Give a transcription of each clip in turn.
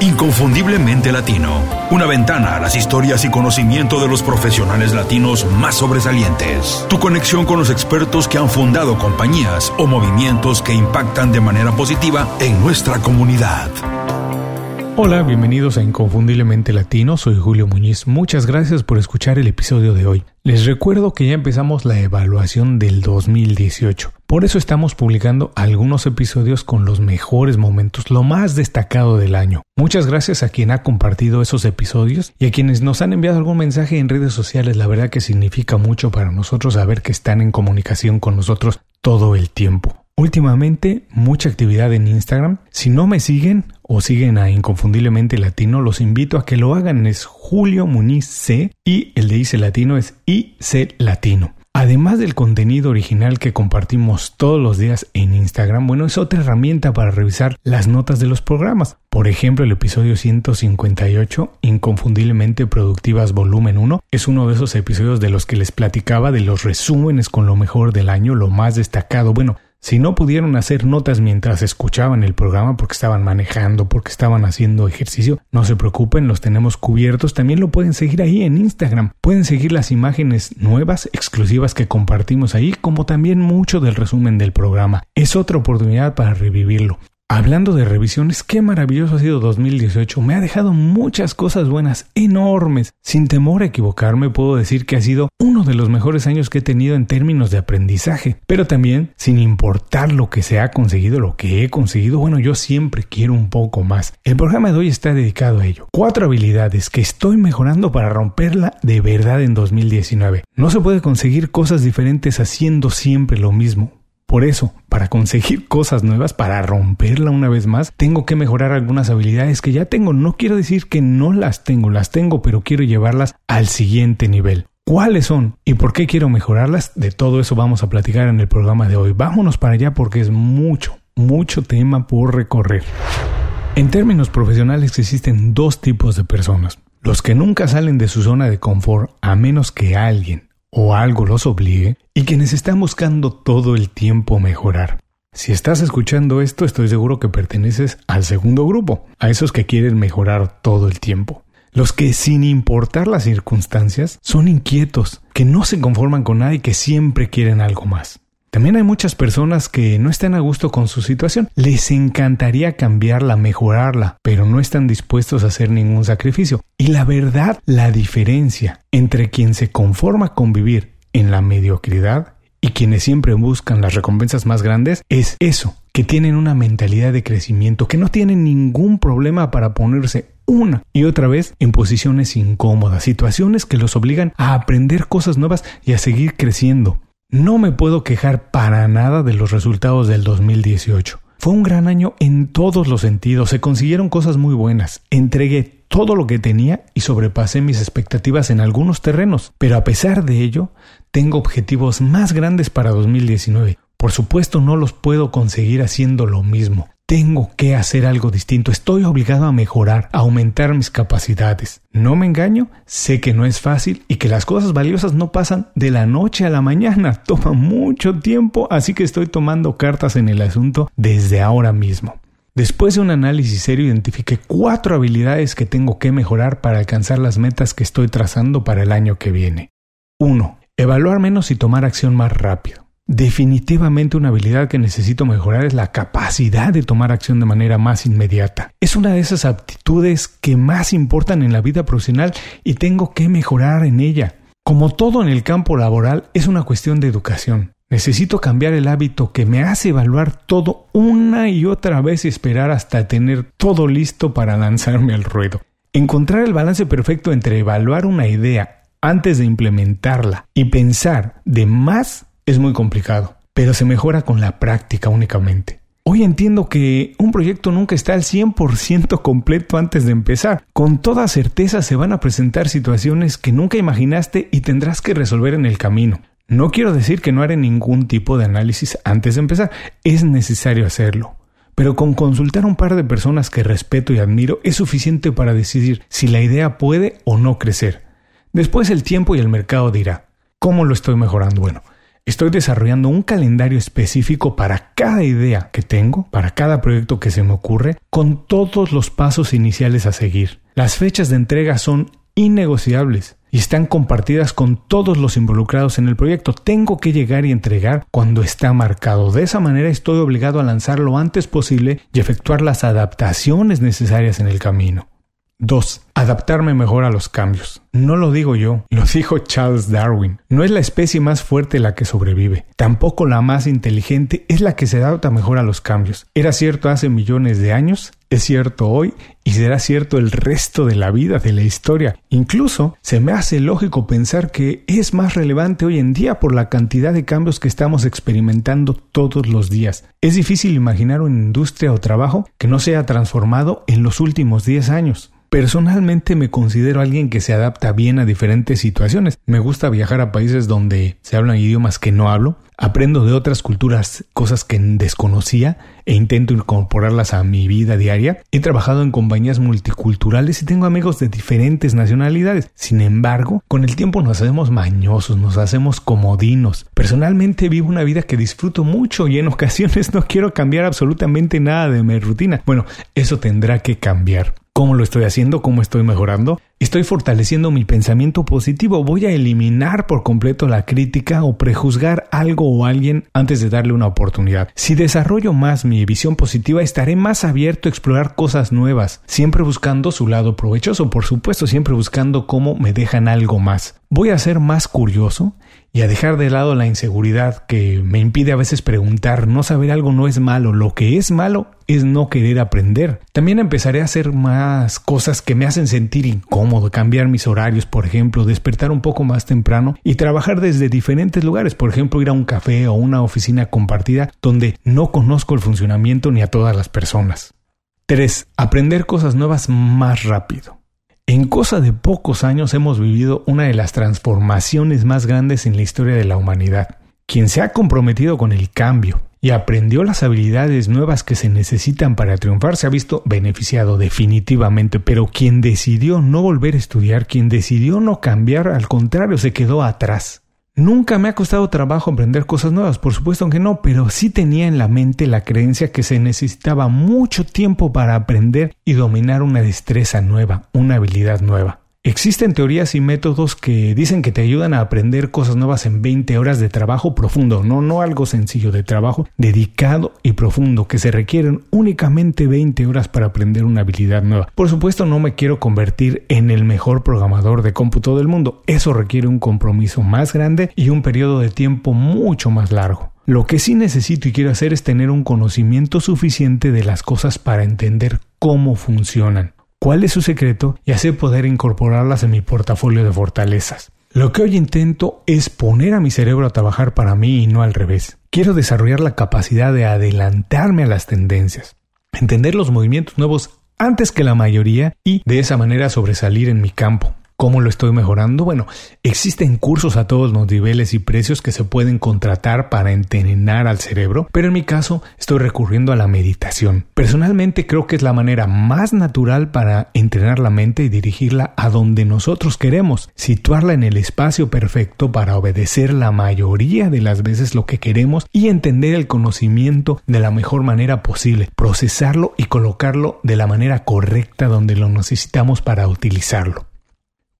Inconfundiblemente Latino. Una ventana a las historias y conocimiento de los profesionales latinos más sobresalientes. Tu conexión con los expertos que han fundado compañías o movimientos que impactan de manera positiva en nuestra comunidad. Hola, bienvenidos a Inconfundiblemente Latino, soy Julio Muñiz. Muchas gracias por escuchar el episodio de hoy. Les recuerdo que ya empezamos la evaluación del 2018. Por eso estamos publicando algunos episodios con los mejores momentos, lo más destacado del año. Muchas gracias a quien ha compartido esos episodios y a quienes nos han enviado algún mensaje en redes sociales. La verdad que significa mucho para nosotros saber que están en comunicación con nosotros todo el tiempo. Últimamente, mucha actividad en Instagram. Si no me siguen o siguen a Inconfundiblemente Latino, los invito a que lo hagan. Es Julio Muniz C y el de IC Latino es IC Latino. Además del contenido original que compartimos todos los días en Instagram, bueno, es otra herramienta para revisar las notas de los programas. Por ejemplo, el episodio 158, Inconfundiblemente Productivas Volumen 1, es uno de esos episodios de los que les platicaba de los resúmenes con lo mejor del año, lo más destacado. Bueno, si no pudieron hacer notas mientras escuchaban el programa porque estaban manejando, porque estaban haciendo ejercicio, no se preocupen, los tenemos cubiertos. También lo pueden seguir ahí en Instagram. Pueden seguir las imágenes nuevas, exclusivas que compartimos ahí, como también mucho del resumen del programa. Es otra oportunidad para revivirlo. Hablando de revisiones, qué maravilloso ha sido 2018. Me ha dejado muchas cosas buenas, enormes. Sin temor a equivocarme, puedo decir que ha sido uno de los mejores años que he tenido en términos de aprendizaje. Pero también, sin importar lo que se ha conseguido, lo que he conseguido, bueno, yo siempre quiero un poco más. El programa de hoy está dedicado a ello. Cuatro habilidades que estoy mejorando para romperla de verdad en 2019. No se puede conseguir cosas diferentes haciendo siempre lo mismo. Por eso, para conseguir cosas nuevas, para romperla una vez más, tengo que mejorar algunas habilidades que ya tengo. No quiero decir que no las tengo, las tengo, pero quiero llevarlas al siguiente nivel. ¿Cuáles son y por qué quiero mejorarlas? De todo eso vamos a platicar en el programa de hoy. Vámonos para allá porque es mucho, mucho tema por recorrer. En términos profesionales existen dos tipos de personas. Los que nunca salen de su zona de confort a menos que alguien o algo los obligue y quienes están buscando todo el tiempo mejorar. Si estás escuchando esto, estoy seguro que perteneces al segundo grupo, a esos que quieren mejorar todo el tiempo. Los que, sin importar las circunstancias, son inquietos, que no se conforman con nada y que siempre quieren algo más. También hay muchas personas que no están a gusto con su situación. Les encantaría cambiarla, mejorarla, pero no están dispuestos a hacer ningún sacrificio. Y la verdad, la diferencia entre quien se conforma con vivir en la mediocridad y quienes siempre buscan las recompensas más grandes es eso, que tienen una mentalidad de crecimiento, que no tienen ningún problema para ponerse una y otra vez en posiciones incómodas, situaciones que los obligan a aprender cosas nuevas y a seguir creciendo. No me puedo quejar para nada de los resultados del 2018. Fue un gran año en todos los sentidos, se consiguieron cosas muy buenas, entregué todo lo que tenía y sobrepasé mis expectativas en algunos terrenos, pero a pesar de ello, tengo objetivos más grandes para 2019. Por supuesto no los puedo conseguir haciendo lo mismo, tengo que hacer algo distinto, estoy obligado a mejorar, a aumentar mis capacidades. No me engaño, sé que no es fácil y que las cosas valiosas no pasan de la noche a la mañana, toma mucho tiempo, así que estoy tomando cartas en el asunto desde ahora mismo. Después de un análisis serio identifiqué cuatro habilidades que tengo que mejorar para alcanzar las metas que estoy trazando para el año que viene. 1. Evaluar menos y tomar acción más rápido. Definitivamente una habilidad que necesito mejorar es la capacidad de tomar acción de manera más inmediata. Es una de esas aptitudes que más importan en la vida profesional y tengo que mejorar en ella. Como todo en el campo laboral, es una cuestión de educación. Necesito cambiar el hábito que me hace evaluar todo una y otra vez y esperar hasta tener todo listo para lanzarme al ruedo. Encontrar el balance perfecto entre evaluar una idea antes de implementarla y pensar de más es muy complicado, pero se mejora con la práctica únicamente. Hoy entiendo que un proyecto nunca está al 100% completo antes de empezar. Con toda certeza se van a presentar situaciones que nunca imaginaste y tendrás que resolver en el camino. No quiero decir que no haré ningún tipo de análisis antes de empezar, es necesario hacerlo. Pero con consultar a un par de personas que respeto y admiro es suficiente para decidir si la idea puede o no crecer. Después el tiempo y el mercado dirá, ¿cómo lo estoy mejorando? Bueno, Estoy desarrollando un calendario específico para cada idea que tengo, para cada proyecto que se me ocurre, con todos los pasos iniciales a seguir. Las fechas de entrega son innegociables y están compartidas con todos los involucrados en el proyecto. Tengo que llegar y entregar cuando está marcado. De esa manera estoy obligado a lanzar lo antes posible y efectuar las adaptaciones necesarias en el camino. 2. Adaptarme mejor a los cambios. No lo digo yo, lo dijo Charles Darwin. No es la especie más fuerte la que sobrevive, tampoco la más inteligente es la que se adapta mejor a los cambios. Era cierto hace millones de años, es cierto hoy y será cierto el resto de la vida, de la historia. Incluso se me hace lógico pensar que es más relevante hoy en día por la cantidad de cambios que estamos experimentando todos los días. Es difícil imaginar una industria o trabajo que no se haya transformado en los últimos 10 años. Personalmente me considero alguien que se adapta bien a diferentes situaciones. Me gusta viajar a países donde se hablan idiomas que no hablo. Aprendo de otras culturas cosas que desconocía e intento incorporarlas a mi vida diaria. He trabajado en compañías multiculturales y tengo amigos de diferentes nacionalidades. Sin embargo, con el tiempo nos hacemos mañosos, nos hacemos comodinos. Personalmente vivo una vida que disfruto mucho y en ocasiones no quiero cambiar absolutamente nada de mi rutina. Bueno, eso tendrá que cambiar. ¿Cómo lo estoy haciendo? ¿Cómo estoy mejorando? Estoy fortaleciendo mi pensamiento positivo. Voy a eliminar por completo la crítica o prejuzgar algo o alguien antes de darle una oportunidad. Si desarrollo más mi visión positiva, estaré más abierto a explorar cosas nuevas, siempre buscando su lado provechoso, por supuesto, siempre buscando cómo me dejan algo más. Voy a ser más curioso y a dejar de lado la inseguridad que me impide a veces preguntar, no saber algo no es malo, lo que es malo es no querer aprender. También empezaré a hacer más cosas que me hacen sentir incómodo, cambiar mis horarios, por ejemplo, despertar un poco más temprano y trabajar desde diferentes lugares, por ejemplo, ir a un café o una oficina compartida donde no conozco el funcionamiento ni a todas las personas. 3. Aprender cosas nuevas más rápido. En cosa de pocos años hemos vivido una de las transformaciones más grandes en la historia de la humanidad. Quien se ha comprometido con el cambio y aprendió las habilidades nuevas que se necesitan para triunfar se ha visto beneficiado definitivamente, pero quien decidió no volver a estudiar, quien decidió no cambiar, al contrario, se quedó atrás. Nunca me ha costado trabajo aprender cosas nuevas, por supuesto que no, pero sí tenía en la mente la creencia que se necesitaba mucho tiempo para aprender y dominar una destreza nueva, una habilidad nueva. Existen teorías y métodos que dicen que te ayudan a aprender cosas nuevas en 20 horas de trabajo profundo, no, no algo sencillo, de trabajo dedicado y profundo, que se requieren únicamente 20 horas para aprender una habilidad nueva. Por supuesto no me quiero convertir en el mejor programador de cómputo del mundo, eso requiere un compromiso más grande y un periodo de tiempo mucho más largo. Lo que sí necesito y quiero hacer es tener un conocimiento suficiente de las cosas para entender cómo funcionan cuál es su secreto y así poder incorporarlas en mi portafolio de fortalezas. Lo que hoy intento es poner a mi cerebro a trabajar para mí y no al revés. Quiero desarrollar la capacidad de adelantarme a las tendencias, entender los movimientos nuevos antes que la mayoría y de esa manera sobresalir en mi campo. ¿Cómo lo estoy mejorando? Bueno, existen cursos a todos los niveles y precios que se pueden contratar para entrenar al cerebro, pero en mi caso estoy recurriendo a la meditación. Personalmente creo que es la manera más natural para entrenar la mente y dirigirla a donde nosotros queremos, situarla en el espacio perfecto para obedecer la mayoría de las veces lo que queremos y entender el conocimiento de la mejor manera posible, procesarlo y colocarlo de la manera correcta donde lo necesitamos para utilizarlo.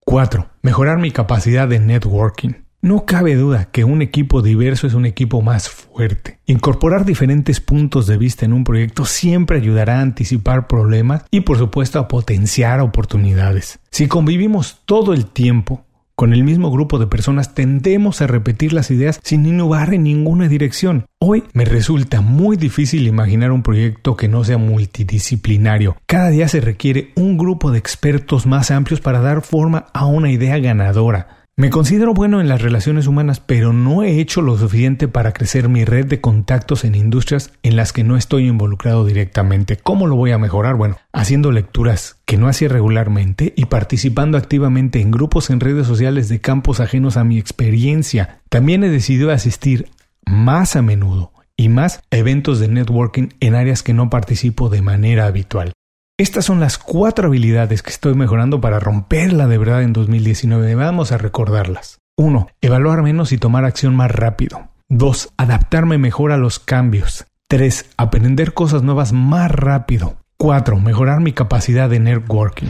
4. Mejorar mi capacidad de networking. No cabe duda que un equipo diverso es un equipo más fuerte. Incorporar diferentes puntos de vista en un proyecto siempre ayudará a anticipar problemas y por supuesto a potenciar oportunidades. Si convivimos todo el tiempo Con el mismo grupo de personas tendemos a repetir las ideas sin innovar en ninguna dirección. Hoy me resulta muy difícil imaginar un proyecto que no sea multidisciplinario. Cada día se requiere un grupo de expertos más amplios para dar forma a una idea ganadora. Me considero bueno en las relaciones humanas, pero no he hecho lo suficiente para crecer mi red de contactos en industrias en las que no estoy involucrado directamente. ¿Cómo lo voy a mejorar? Bueno, haciendo lecturas que no hacía regularmente y participando activamente en grupos en redes sociales de campos ajenos a mi experiencia. También he decidido asistir más a menudo y más eventos de networking en áreas que no participo de manera habitual. Estas son las cuatro habilidades que estoy mejorando para romperla de verdad en 2019. Vamos a recordarlas. 1. Evaluar menos y tomar acción más rápido. 2. Adaptarme mejor a los cambios. 3. Aprender cosas nuevas más rápido. 4. Mejorar mi capacidad de networking.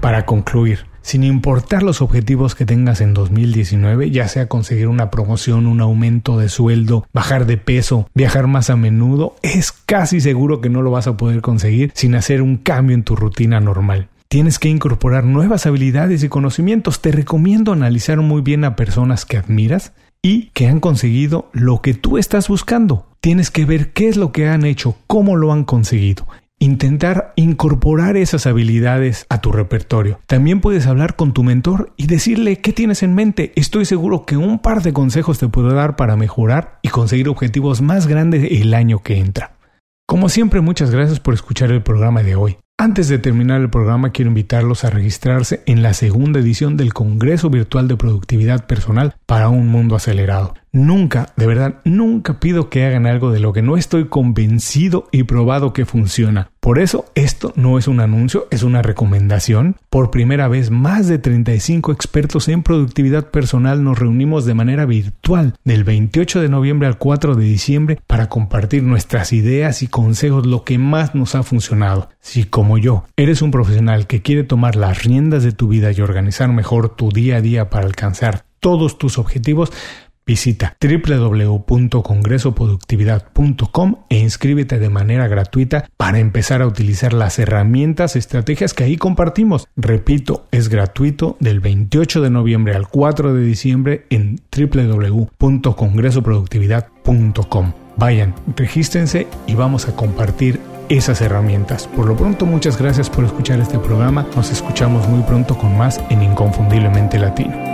Para concluir, sin importar los objetivos que tengas en 2019, ya sea conseguir una promoción, un aumento de sueldo, bajar de peso, viajar más a menudo, es casi seguro que no lo vas a poder conseguir sin hacer un cambio en tu rutina normal. Tienes que incorporar nuevas habilidades y conocimientos. Te recomiendo analizar muy bien a personas que admiras y que han conseguido lo que tú estás buscando. Tienes que ver qué es lo que han hecho, cómo lo han conseguido intentar incorporar esas habilidades a tu repertorio. También puedes hablar con tu mentor y decirle qué tienes en mente. Estoy seguro que un par de consejos te puedo dar para mejorar y conseguir objetivos más grandes el año que entra. Como siempre, muchas gracias por escuchar el programa de hoy. Antes de terminar el programa, quiero invitarlos a registrarse en la segunda edición del Congreso Virtual de Productividad Personal para un Mundo Acelerado. Nunca, de verdad, nunca pido que hagan algo de lo que no estoy convencido y probado que funciona. Por eso, esto no es un anuncio, es una recomendación. Por primera vez, más de 35 expertos en productividad personal nos reunimos de manera virtual del 28 de noviembre al 4 de diciembre para compartir nuestras ideas y consejos, lo que más nos ha funcionado. Si como yo eres un profesional que quiere tomar las riendas de tu vida y organizar mejor tu día a día para alcanzar todos tus objetivos, Visita www.congresoproductividad.com e inscríbete de manera gratuita para empezar a utilizar las herramientas, estrategias que ahí compartimos. Repito, es gratuito del 28 de noviembre al 4 de diciembre en www.congresoproductividad.com. Vayan, regístrense y vamos a compartir esas herramientas. Por lo pronto, muchas gracias por escuchar este programa. Nos escuchamos muy pronto con más en Inconfundiblemente Latino.